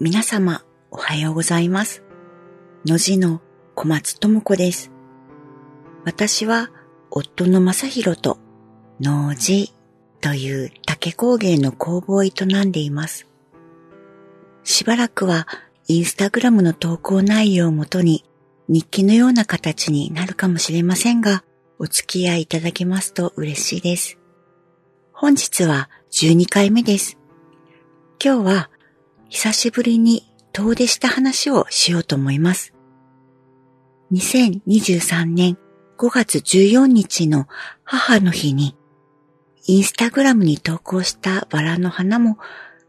皆様、おはようございます。のじの小松智子です。私は、夫の正宏と、のじという竹工芸の工房を営んでいます。しばらくは、インスタグラムの投稿内容をもとに、日記のような形になるかもしれませんが、お付き合いいただけますと嬉しいです。本日は12回目です。今日は久しぶりに遠出した話をしようと思います。2023年5月14日の母の日にインスタグラムに投稿したバラの花も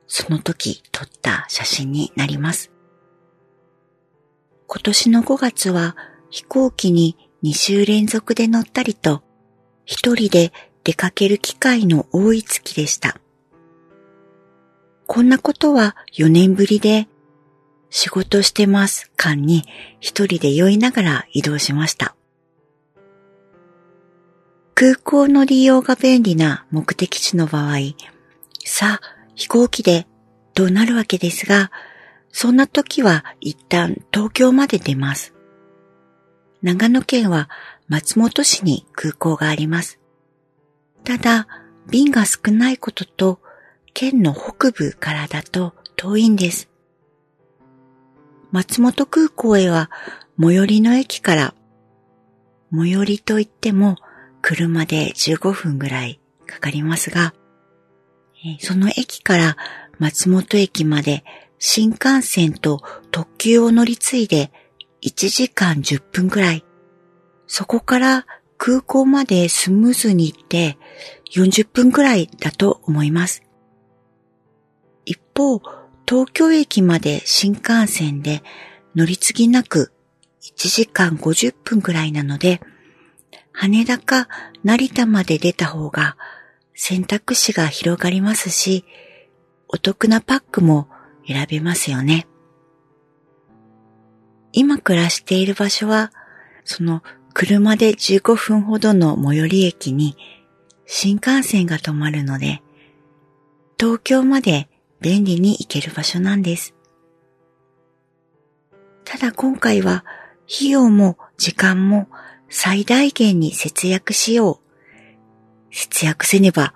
その時撮った写真になります。今年の5月は飛行機に2週連続で乗ったりと一人で出かける機会の多い月でした。こんなことは4年ぶりで、仕事してます間に一人で酔いながら移動しました。空港の利用が便利な目的地の場合、さあ飛行機でとなるわけですが、そんな時は一旦東京まで出ます。長野県は松本市に空港があります。ただ、便が少ないことと、県の北部からだと遠いんです。松本空港へは最寄りの駅から、最寄りといっても車で15分ぐらいかかりますが、その駅から松本駅まで新幹線と特急を乗り継いで1時間10分くらい、そこから空港までスムーズに行って40分くらいだと思います。一方、東京駅まで新幹線で乗り継ぎなく1時間50分くらいなので、羽田か成田まで出た方が選択肢が広がりますし、お得なパックも選べますよね。今暮らしている場所は、その車で15分ほどの最寄り駅に新幹線が止まるので、東京まで便利に行ける場所なんです。ただ今回は費用も時間も最大限に節約しよう。節約せねば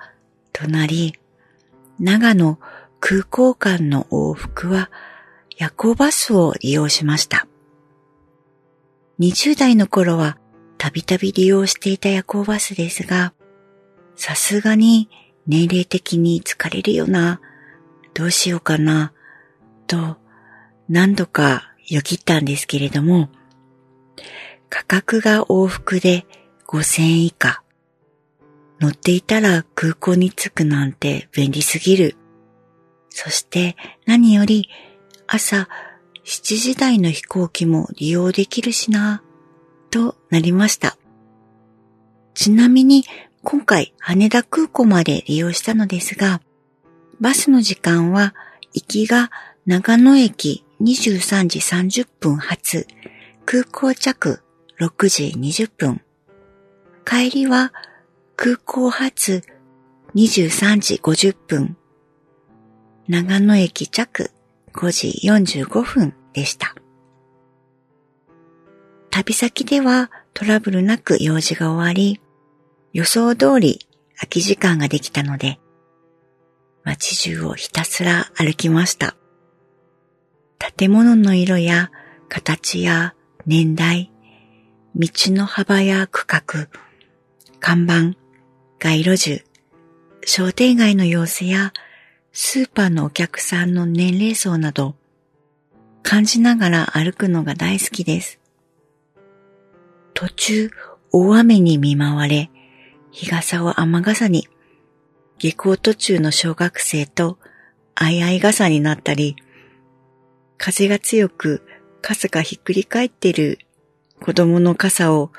となり、長野空港間の往復は夜行バスを利用しました。20代の頃はたびたび利用していた夜行バスですが、さすがに年齢的に疲れるよな、どうしようかな、と何度かよぎったんですけれども、価格が往復で5000円以下。乗っていたら空港に着くなんて便利すぎる。そして何より朝7時台の飛行機も利用できるしな、となりました。ちなみに今回羽田空港まで利用したのですが、バスの時間は行きが長野駅23時30分発、空港着6時20分。帰りは空港発23時50分。長野駅着5時45分でした。旅先ではトラブルなく用事が終わり、予想通り空き時間ができたので、街中をひたすら歩きました。建物の色や形や年代、道の幅や区画、看板、街路樹、商店街の様子やスーパーのお客さんの年齢層など感じながら歩くのが大好きです。途中大雨に見舞われ、日傘を雨傘に、下校途中の小学生と相合い傘になったり、風が強く傘がひっくり返ってる子供の傘を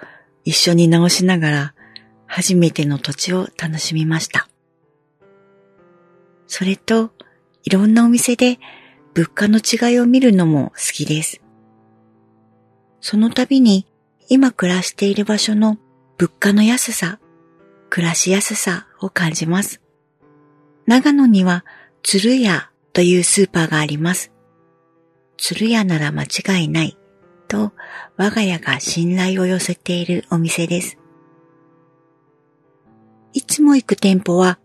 一緒に直しながら初めての土地を楽しみました。それと、いろんなお店で物価の違いを見るのも好きです。その度に今暮らしている場所の物価の安さ、暮らしやすさを感じます。長野には鶴屋というスーパーがあります。鶴屋なら間違いないと我が家が信頼を寄せているお店です。いつも行く店舗は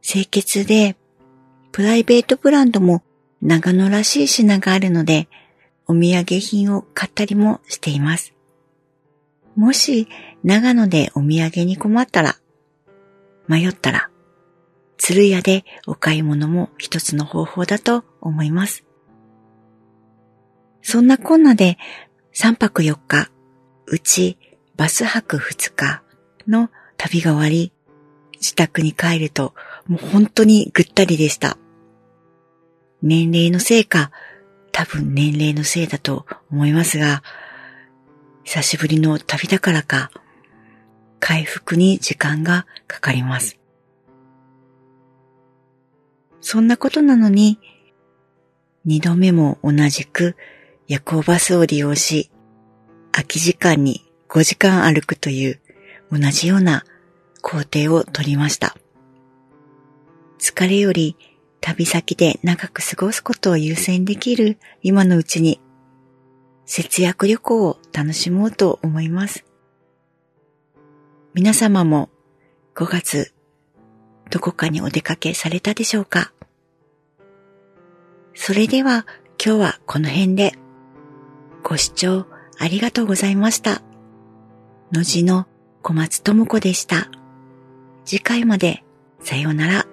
清潔でプライベートブランドも長野らしい品があるのでお土産品を買ったりもしています。もし長野でお土産に困ったら、迷ったら、鶴屋でお買い物も一つの方法だと思います。そんなこんなで3泊4日、うちバス泊2日の旅が終わり、自宅に帰るともう本当にぐったりでした。年齢のせいか、多分年齢のせいだと思いますが、久しぶりの旅だからか、回復に時間がかかります。そんなことなのに、二度目も同じく夜行バスを利用し、空き時間に5時間歩くという同じような工程を取りました。疲れより旅先で長く過ごすことを優先できる今のうちに節約旅行を楽しもうと思います。皆様も5月どこかにお出かけされたでしょうか？それでは今日はこの辺でご視聴ありがとうございました。のじの小松智子でした。次回までさようなら。